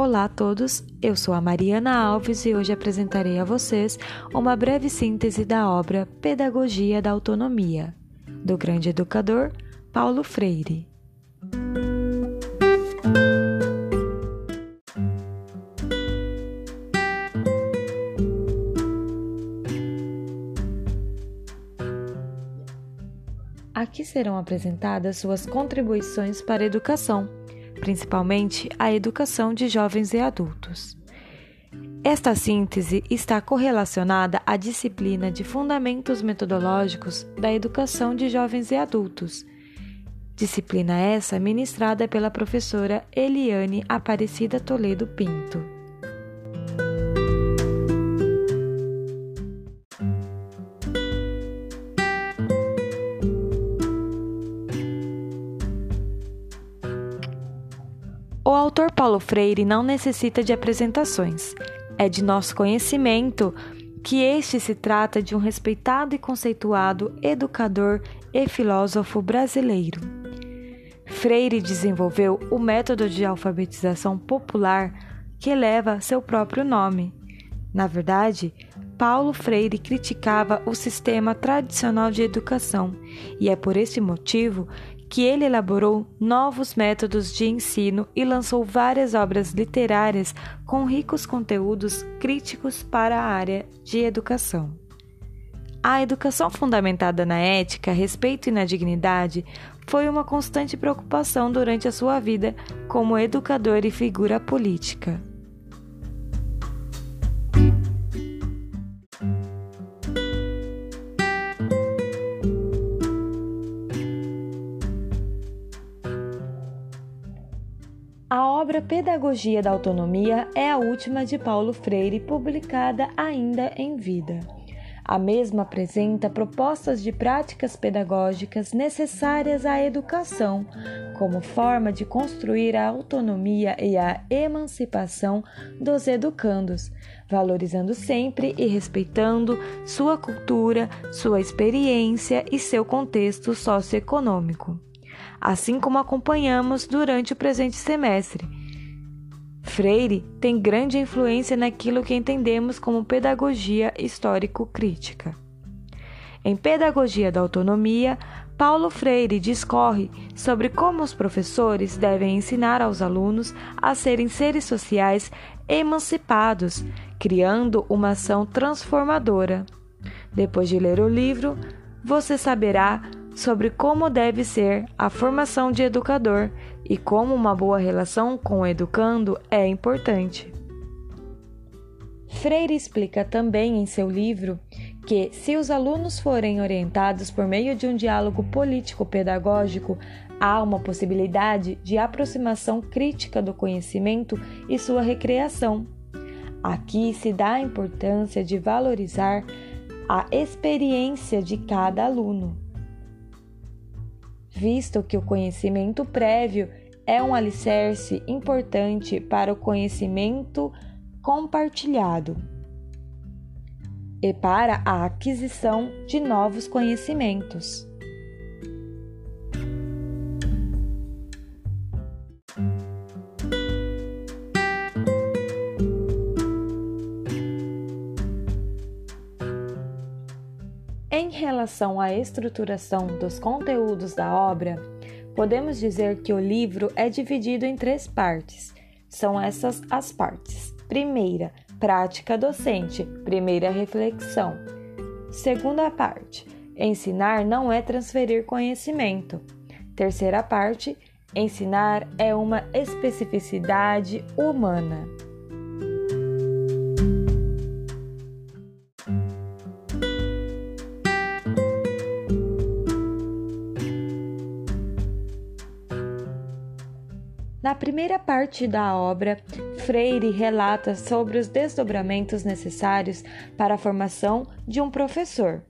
Olá a todos, eu sou a Mariana Alves e hoje apresentarei a vocês uma breve síntese da obra Pedagogia da Autonomia, do grande educador Paulo Freire. Aqui serão apresentadas suas contribuições para a educação principalmente a educação de jovens e adultos. Esta síntese está correlacionada à disciplina de Fundamentos Metodológicos da Educação de Jovens e Adultos, disciplina essa ministrada pela professora Eliane Aparecida Toledo Pinto. Paulo Freire não necessita de apresentações. É de nosso conhecimento que este se trata de um respeitado e conceituado educador e filósofo brasileiro. Freire desenvolveu o método de alfabetização popular que leva seu próprio nome. Na verdade, Paulo Freire criticava o sistema tradicional de educação e é por esse motivo que ele elaborou novos métodos de ensino e lançou várias obras literárias com ricos conteúdos críticos para a área de educação. A educação fundamentada na ética, respeito e na dignidade foi uma constante preocupação durante a sua vida como educador e figura política. Obra Pedagogia da Autonomia é a última de Paulo Freire, publicada ainda em vida. A mesma apresenta propostas de práticas pedagógicas necessárias à educação, como forma de construir a autonomia e a emancipação dos educandos, valorizando sempre e respeitando sua cultura, sua experiência e seu contexto socioeconômico assim como acompanhamos durante o presente semestre. Freire tem grande influência naquilo que entendemos como pedagogia histórico-crítica. Em Pedagogia da Autonomia, Paulo Freire discorre sobre como os professores devem ensinar aos alunos a serem seres sociais emancipados, criando uma ação transformadora. Depois de ler o livro, você saberá sobre como deve ser a formação de educador e como uma boa relação com o educando é importante. Freire explica também em seu livro que, se os alunos forem orientados por meio de um diálogo político-pedagógico, há uma possibilidade de aproximação crítica do conhecimento e sua recreação. Aqui se dá a importância de valorizar a experiência de cada aluno visto que o conhecimento prévio é um alicerce importante para o conhecimento compartilhado e para a aquisição de novos conhecimentos. Relação à estruturação dos conteúdos da obra, podemos dizer que o livro é dividido em três partes. São essas as partes: primeira, prática docente, primeira reflexão. Segunda parte: ensinar não é transferir conhecimento. Terceira parte: ensinar é uma especificidade humana. Primeira parte da obra, Freire relata sobre os desdobramentos necessários para a formação de um professor.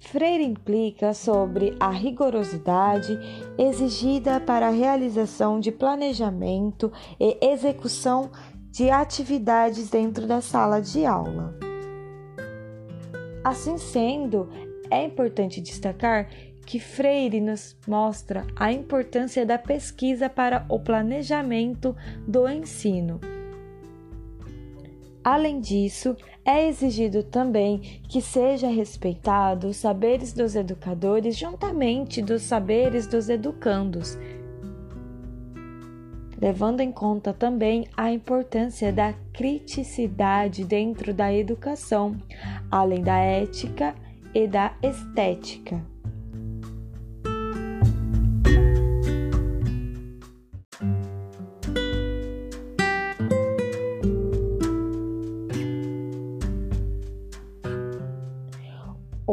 Freire implica sobre a rigorosidade exigida para a realização de planejamento e execução de atividades dentro da sala de aula. Assim sendo, é importante destacar que Freire nos mostra a importância da pesquisa para o planejamento do ensino. Além disso, é exigido também que seja respeitado os saberes dos educadores juntamente dos saberes dos educandos, levando em conta também a importância da criticidade dentro da educação, além da ética e da estética.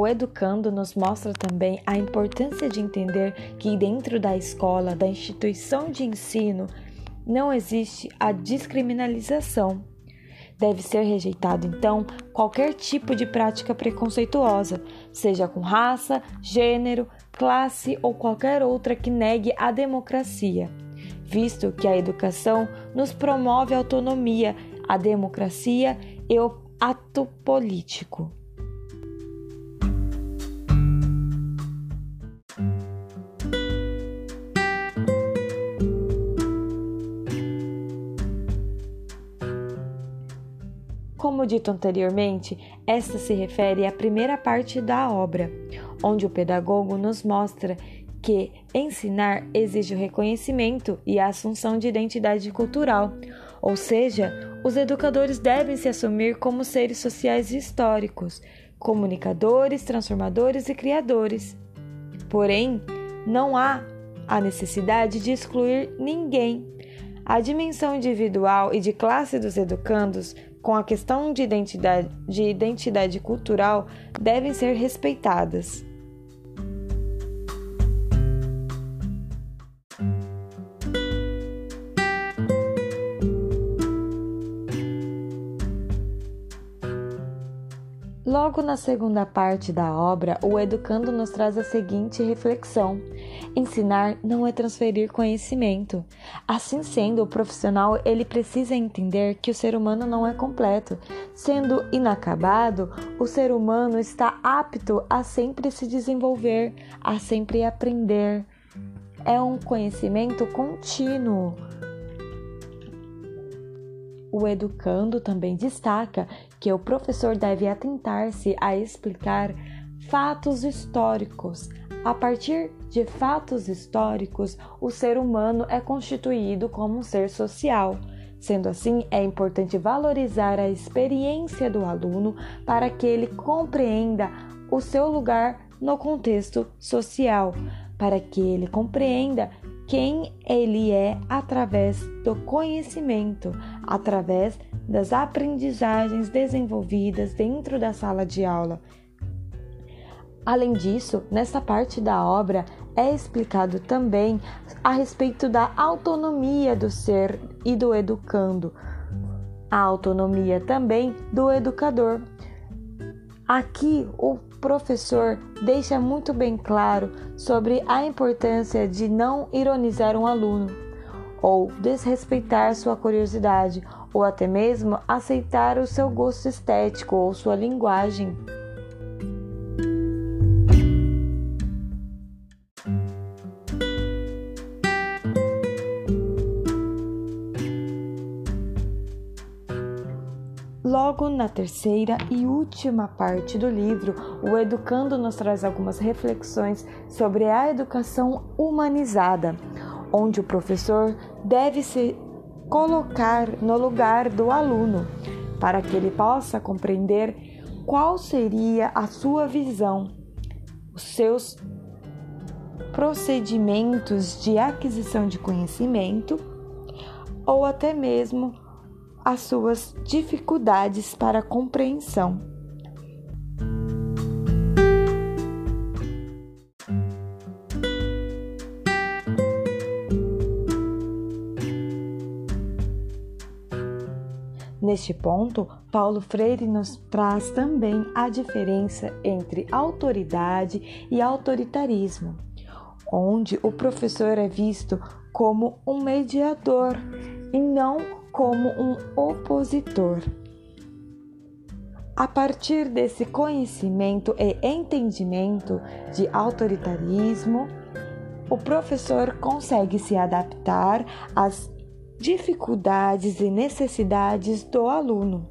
Educando nos mostra também a importância de entender que dentro da escola, da instituição de ensino, não existe a descriminalização. Deve ser rejeitado, então, qualquer tipo de prática preconceituosa, seja com raça, gênero, classe ou qualquer outra que negue a democracia, visto que a educação nos promove a autonomia, a democracia e o ato político. Como dito anteriormente, esta se refere à primeira parte da obra, onde o pedagogo nos mostra que ensinar exige o reconhecimento e a assunção de identidade cultural, ou seja, os educadores devem se assumir como seres sociais históricos, comunicadores, transformadores e criadores. Porém, não há a necessidade de excluir ninguém. A dimensão individual e de classe dos educandos com a questão de identidade, de identidade cultural devem ser respeitadas. Logo na segunda parte da obra, o educando nos traz a seguinte reflexão: ensinar não é transferir conhecimento. Assim sendo, o profissional ele precisa entender que o ser humano não é completo. Sendo inacabado, o ser humano está apto a sempre se desenvolver, a sempre aprender. É um conhecimento contínuo. O educando também destaca que o professor deve atentar-se a explicar fatos históricos. A partir de fatos históricos, o ser humano é constituído como um ser social. Sendo assim, é importante valorizar a experiência do aluno para que ele compreenda o seu lugar no contexto social, para que ele compreenda quem ele é através do conhecimento, através das aprendizagens desenvolvidas dentro da sala de aula. Além disso, nesta parte da obra é explicado também a respeito da autonomia do ser e do educando, a autonomia também do educador. Aqui o professor deixa muito bem claro sobre a importância de não ironizar um aluno, ou desrespeitar sua curiosidade, ou até mesmo aceitar o seu gosto estético ou sua linguagem. Na terceira e última parte do livro, o Educando nos traz algumas reflexões sobre a educação humanizada, onde o professor deve se colocar no lugar do aluno, para que ele possa compreender qual seria a sua visão, os seus procedimentos de aquisição de conhecimento ou até mesmo as suas dificuldades para compreensão. Neste ponto, Paulo Freire nos traz também a diferença entre autoridade e autoritarismo, onde o professor é visto como um mediador e não como um opositor. A partir desse conhecimento e entendimento de autoritarismo, o professor consegue se adaptar às dificuldades e necessidades do aluno.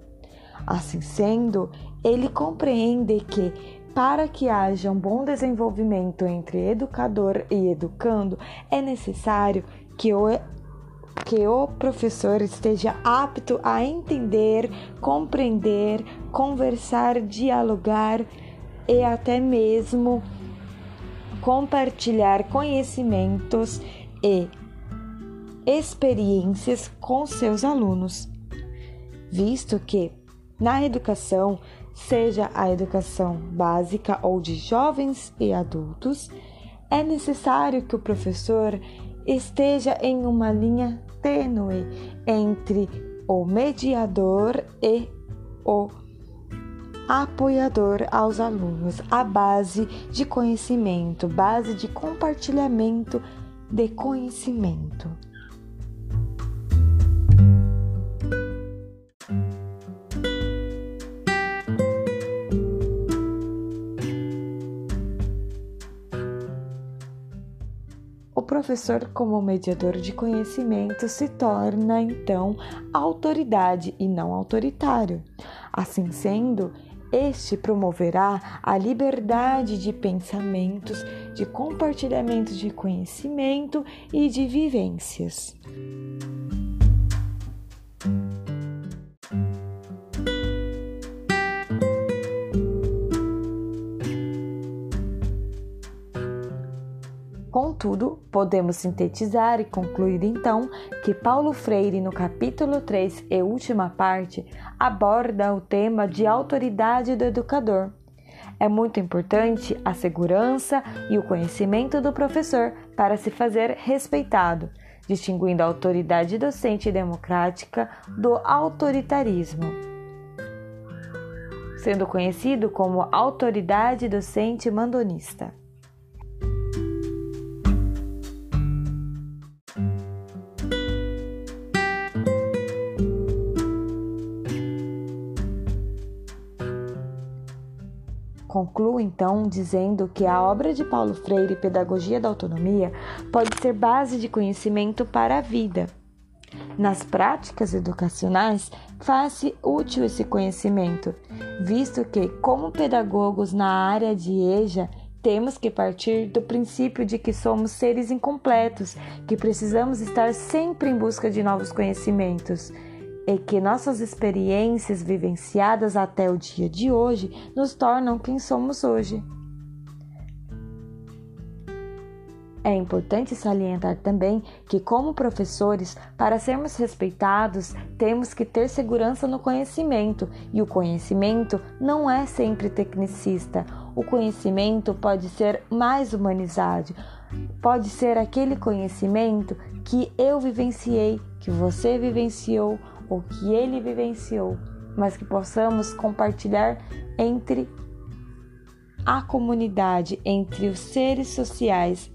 Assim sendo, ele compreende que, para que haja um bom desenvolvimento entre educador e educando, é necessário que o, que o professor esteja apto a entender, compreender, conversar, dialogar e até mesmo compartilhar conhecimentos e experiências com seus alunos, visto que na educação, seja a educação básica ou de jovens e adultos, é necessário que o professor esteja em uma linha tênue entre o mediador e o apoiador aos alunos, a base de conhecimento, base de compartilhamento de conhecimento. Professor, como mediador de conhecimento, se torna então autoridade e não autoritário. Assim sendo, este promoverá a liberdade de pensamentos, de compartilhamento de conhecimento e de vivências. Contudo, podemos sintetizar e concluir então que Paulo Freire, no capítulo 3 e última parte, aborda o tema de autoridade do educador. É muito importante a segurança e o conhecimento do professor para se fazer respeitado, distinguindo a autoridade docente democrática do autoritarismo. Sendo conhecido como autoridade docente mandonista. Concluo então dizendo que a obra de Paulo Freire, Pedagogia da Autonomia, pode ser base de conhecimento para a vida. Nas práticas educacionais, faz-se útil esse conhecimento, visto que, como pedagogos na área de EJA, temos que partir do princípio de que somos seres incompletos, que precisamos estar sempre em busca de novos conhecimentos e que nossas experiências vivenciadas até o dia de hoje nos tornam quem somos hoje. É importante salientar também que, como professores, para sermos respeitados, temos que ter segurança no conhecimento, e o conhecimento não é sempre tecnicista. O conhecimento pode ser mais humanizado, pode ser aquele conhecimento que eu vivenciei, que você vivenciou, o que ele vivenciou, mas que possamos compartilhar entre a comunidade, entre os seres sociais.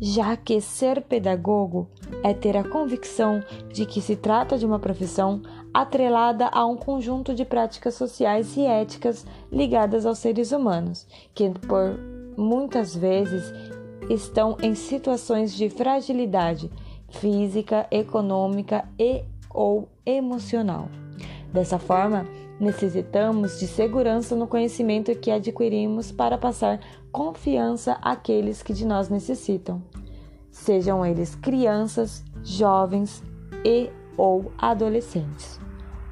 Já que ser pedagogo é ter a convicção de que se trata de uma profissão atrelada a um conjunto de práticas sociais e éticas ligadas aos seres humanos, que por muitas vezes estão em situações de fragilidade física, econômica e ou emocional. Dessa forma, necessitamos de segurança no conhecimento que adquirimos para passar confiança àqueles que de nós necessitam sejam eles crianças, jovens e ou adolescentes.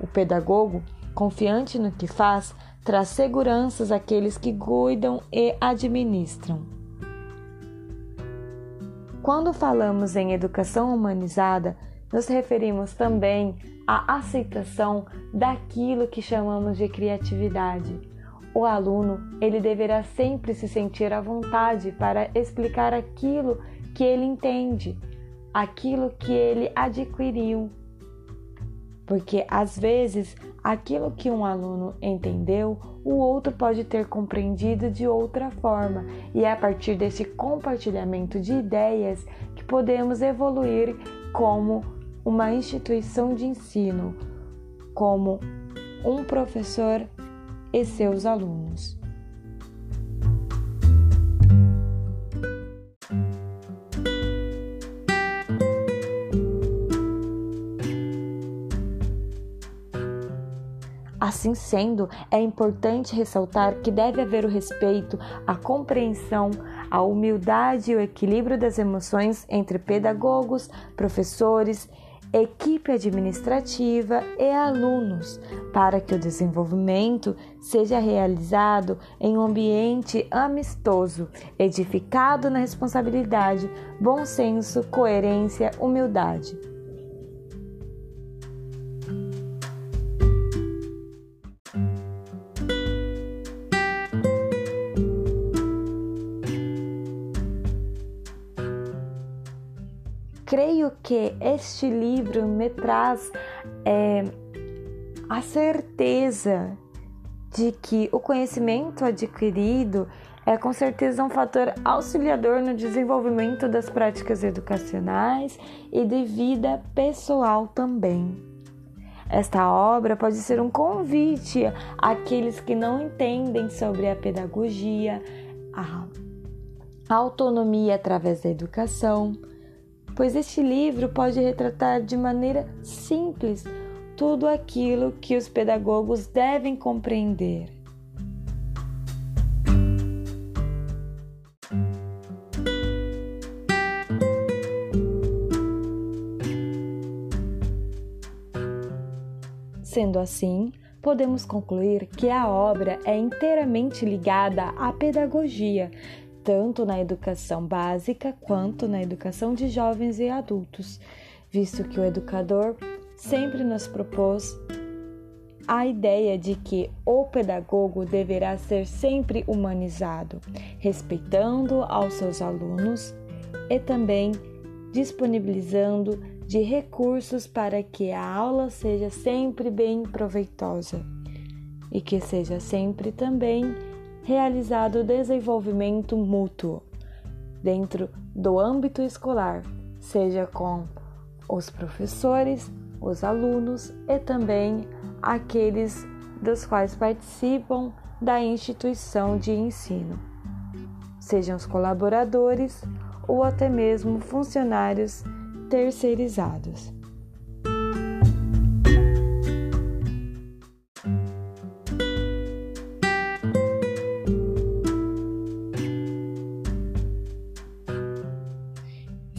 O pedagogo, confiante no que faz, traz seguranças àqueles que cuidam e administram. Quando falamos em educação humanizada, nos referimos também à aceitação daquilo que chamamos de criatividade. O aluno, ele deverá sempre se sentir à vontade para explicar aquilo que ele entende, aquilo que ele adquiriu. Porque às vezes aquilo que um aluno entendeu, o outro pode ter compreendido de outra forma, e é a partir desse compartilhamento de ideias que podemos evoluir como uma instituição de ensino, como um professor e seus alunos. Assim sendo, é importante ressaltar que deve haver o respeito, a compreensão, a humildade e o equilíbrio das emoções entre pedagogos, professores, equipe administrativa e alunos, para que o desenvolvimento seja realizado em um ambiente amistoso, edificado na responsabilidade, bom senso, coerência, humildade. Creio que este livro me traz é, a certeza de que o conhecimento adquirido é com certeza um fator auxiliador no desenvolvimento das práticas educacionais e de vida pessoal também. Esta obra pode ser um convite àqueles que não entendem sobre a pedagogia, a autonomia através da educação, pois este livro pode retratar de maneira simples tudo aquilo que os pedagogos devem compreender. Sendo assim, podemos concluir que a obra é inteiramente ligada à pedagogia, tanto na educação básica quanto na educação de jovens e adultos, visto que o educador sempre nos propôs a ideia de que o pedagogo deverá ser sempre humanizado, respeitando aos seus alunos e também disponibilizando de recursos para que a aula seja sempre bem proveitosa e que seja sempre também realizado o desenvolvimento mútuo dentro do âmbito escolar, seja com os professores, os alunos e também aqueles dos quais participam da instituição de ensino, sejam os colaboradores ou até mesmo funcionários terceirizados.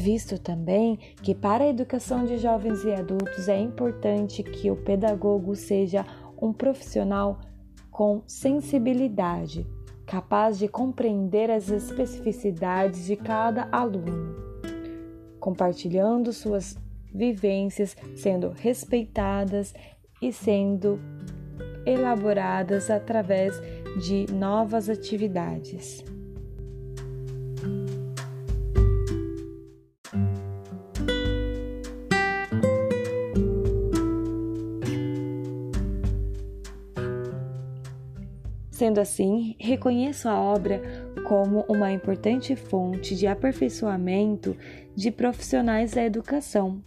Visto também que para a educação de jovens e adultos é importante que o pedagogo seja um profissional com sensibilidade, capaz de compreender as especificidades de cada aluno, compartilhando suas vivências, sendo respeitadas e sendo elaboradas através de novas atividades. Sendo assim, reconheço a obra como uma importante fonte de aperfeiçoamento de profissionais da educação,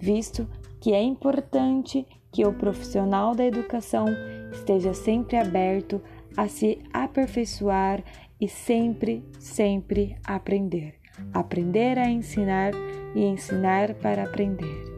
visto que é importante que o profissional da educação esteja sempre aberto a se aperfeiçoar e sempre, sempre aprender. Aprender a ensinar e ensinar para aprender.